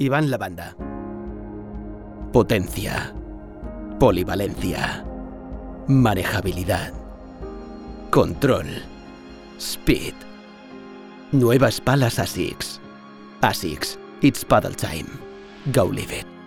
Iván Lavanda. Potencia. Polivalencia. Manejabilidad. Control. Speed. Nuevas palas ASICS. ASICS. It's paddle time. Go live it.